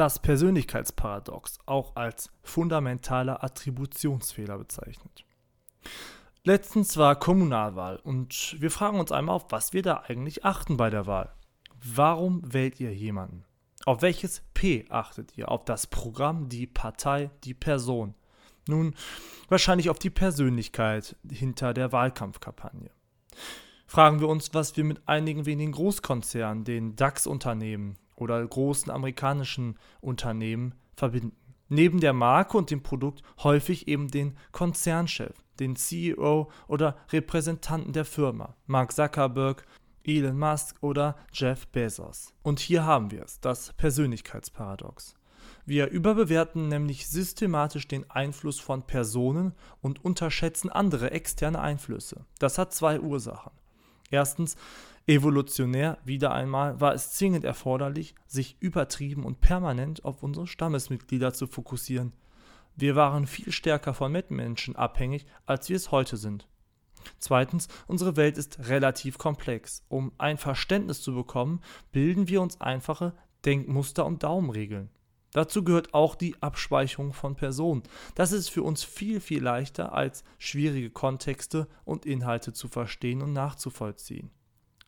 das Persönlichkeitsparadox, auch als fundamentaler Attributionsfehler bezeichnet. Letztens war Kommunalwahl und wir fragen uns einmal, auf was wir da eigentlich achten bei der Wahl. Warum wählt ihr jemanden? Auf welches P achtet ihr? Auf das Programm, die Partei, die Person? Nun, wahrscheinlich auf die Persönlichkeit hinter der Wahlkampfkampagne. Fragen wir uns, was wir mit einigen wenigen Großkonzernen, den DAX-Unternehmen oder großen amerikanischen Unternehmen verbinden. Neben der Marke und dem Produkt häufig eben den Konzernchef, den CEO oder Repräsentanten der Firma, Mark Zuckerberg, Elon Musk oder Jeff Bezos. Und hier haben wir es, das Persönlichkeitsparadox. Wir überbewerten nämlich systematisch den Einfluss von Personen und unterschätzen andere externe Einflüsse. Das hat zwei Ursachen. Erstens, evolutionär wieder einmal war es zwingend erforderlich, sich übertrieben und permanent auf unsere Stammesmitglieder zu fokussieren. Wir waren viel stärker von Mitmenschen abhängig, als wir es heute sind. Zweitens, unsere Welt ist relativ komplex. Um ein Verständnis zu bekommen, bilden wir uns einfache Denkmuster und Daumenregeln. Dazu gehört auch die Abspeicherung von Personen. Das ist für uns viel, viel leichter, als schwierige Kontexte und Inhalte zu verstehen und nachzuvollziehen.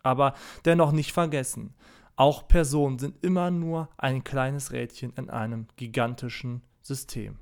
Aber dennoch nicht vergessen, auch Personen sind immer nur ein kleines Rädchen in einem gigantischen System.